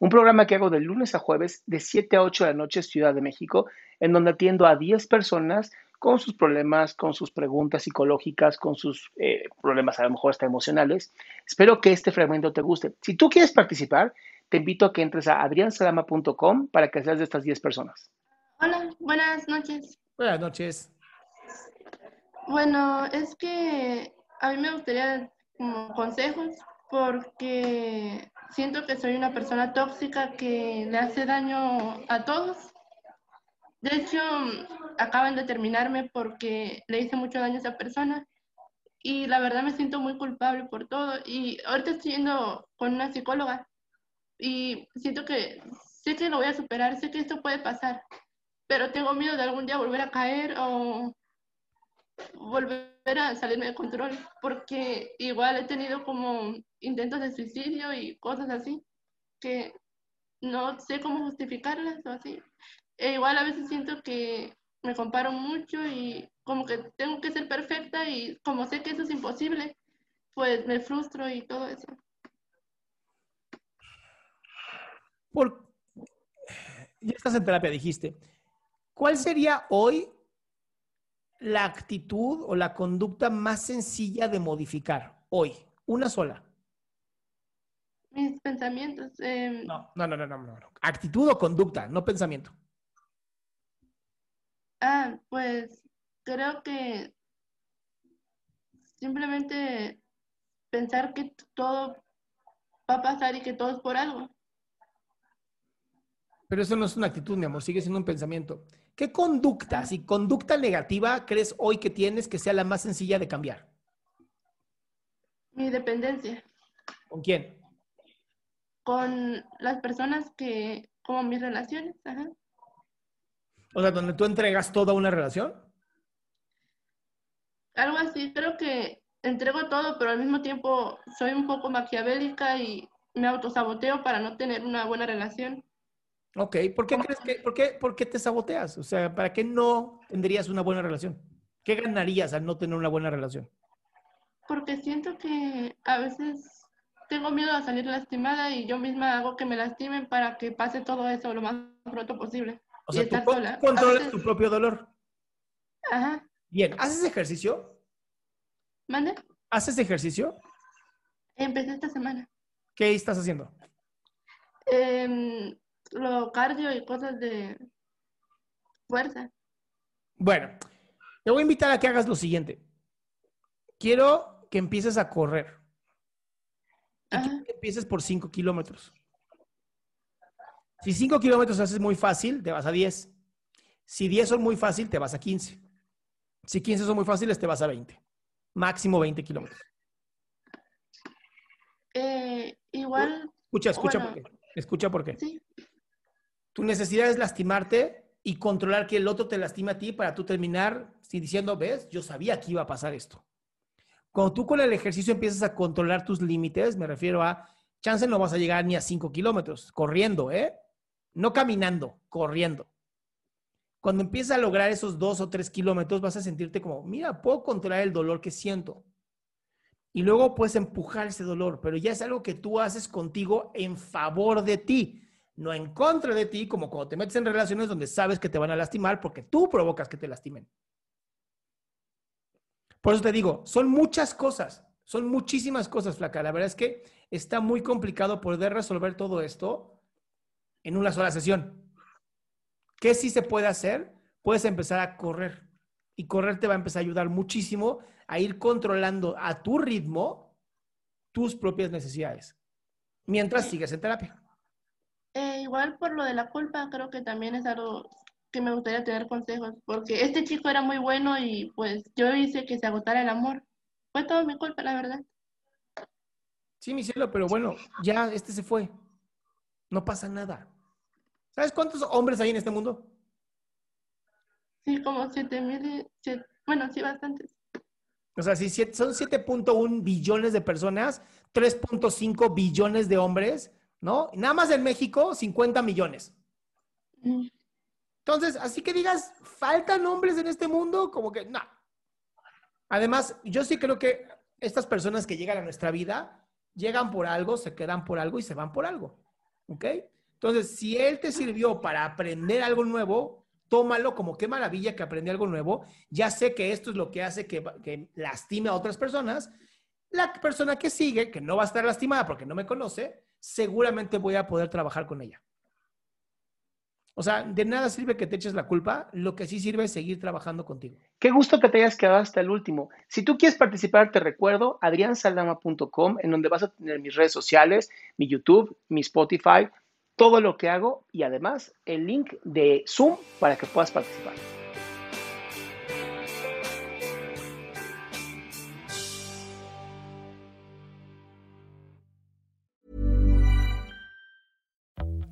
un programa que hago de lunes a jueves de 7 a 8 de la noche Ciudad de México, en donde atiendo a 10 personas con sus problemas, con sus preguntas psicológicas, con sus eh, problemas a lo mejor hasta emocionales. Espero que este fragmento te guste. Si tú quieres participar, te invito a que entres a adriansalama.com para que seas de estas 10 personas. Hola, buenas noches. Buenas noches. Bueno, es que a mí me gustaría como consejos porque siento que soy una persona tóxica que le hace daño a todos. De hecho, acaban de terminarme porque le hice mucho daño a esa persona y la verdad me siento muy culpable por todo. Y ahorita estoy yendo con una psicóloga y siento que sé que lo voy a superar, sé que esto puede pasar, pero tengo miedo de algún día volver a caer o volver a salirme de control, porque igual he tenido como intentos de suicidio y cosas así, que no sé cómo justificarlas o así. E igual a veces siento que me comparo mucho y como que tengo que ser perfecta y como sé que eso es imposible, pues me frustro y todo eso. Por... Ya estás en terapia, dijiste. ¿Cuál sería hoy la actitud o la conducta más sencilla de modificar hoy? Una sola. Mis pensamientos. Eh... No, no, no, no, no, no. Actitud o conducta, no pensamiento. Ah, pues creo que simplemente pensar que todo va a pasar y que todo es por algo. Pero eso no es una actitud, mi amor, sigue siendo un pensamiento. ¿Qué conducta, si conducta negativa crees hoy que tienes que sea la más sencilla de cambiar? Mi dependencia. ¿Con quién? Con las personas que, como mis relaciones, ajá. O sea, donde tú entregas toda una relación. Algo así, creo que entrego todo, pero al mismo tiempo soy un poco maquiavélica y me autosaboteo para no tener una buena relación. Ok, ¿por qué crees que, por qué, por qué te saboteas? O sea, ¿para qué no tendrías una buena relación? ¿Qué ganarías al no tener una buena relación? Porque siento que a veces tengo miedo a salir lastimada y yo misma hago que me lastimen para que pase todo eso lo más pronto posible. O sea, tú controlas tu propio dolor. Ajá. Bien, ¿haces ejercicio? ¿Mande? ¿Haces ejercicio? Empecé esta semana. ¿Qué estás haciendo? Eh, lo cardio y cosas de fuerza. Bueno, te voy a invitar a que hagas lo siguiente. Quiero que empieces a correr. Y quiero que empieces por 5 kilómetros. Si 5 kilómetros haces muy fácil, te vas a 10. Si 10 son muy fácil, te vas a 15. Si 15 son muy fáciles, te vas a 20. Máximo 20 kilómetros. Eh, igual. Escucha, escucha bueno, por qué. Escucha por qué. Sí. Tu necesidad es lastimarte y controlar que el otro te lastime a ti para tú terminar diciendo, ves, yo sabía que iba a pasar esto. Cuando tú con el ejercicio empiezas a controlar tus límites, me refiero a, chance no vas a llegar ni a 5 kilómetros, corriendo, ¿eh? No caminando, corriendo. Cuando empiezas a lograr esos dos o tres kilómetros, vas a sentirte como, mira, puedo controlar el dolor que siento. Y luego puedes empujar ese dolor, pero ya es algo que tú haces contigo en favor de ti, no en contra de ti, como cuando te metes en relaciones donde sabes que te van a lastimar porque tú provocas que te lastimen. Por eso te digo, son muchas cosas, son muchísimas cosas, flaca. La verdad es que está muy complicado poder resolver todo esto en una sola sesión. ¿Qué sí se puede hacer? Puedes empezar a correr. Y correr te va a empezar a ayudar muchísimo a ir controlando a tu ritmo tus propias necesidades. Mientras sigues en terapia. Igual por lo de la culpa, creo que también es algo que me gustaría tener consejos, porque este chico era muy bueno y pues yo hice que se agotara el amor. Fue todo mi culpa, la verdad. Sí, mi cielo, pero bueno, ya este se fue. No pasa nada. ¿Sabes cuántos hombres hay en este mundo? Sí, como 7 mil, bueno, sí, bastantes. O sea, si son 7.1 billones de personas, 3.5 billones de hombres, ¿no? Nada más en México, 50 millones. Mm. Entonces, así que digas, ¿faltan hombres en este mundo? Como que no. Además, yo sí creo que estas personas que llegan a nuestra vida, llegan por algo, se quedan por algo y se van por algo. ¿Ok? Entonces, si él te sirvió para aprender algo nuevo, tómalo como qué maravilla que aprendí algo nuevo. Ya sé que esto es lo que hace que, que lastime a otras personas. La persona que sigue, que no va a estar lastimada porque no me conoce, seguramente voy a poder trabajar con ella. O sea, de nada sirve que te eches la culpa, lo que sí sirve es seguir trabajando contigo. Qué gusto que te hayas quedado hasta el último. Si tú quieres participar, te recuerdo adriansaldama.com, en donde vas a tener mis redes sociales, mi YouTube, mi Spotify, todo lo que hago y además el link de Zoom para que puedas participar.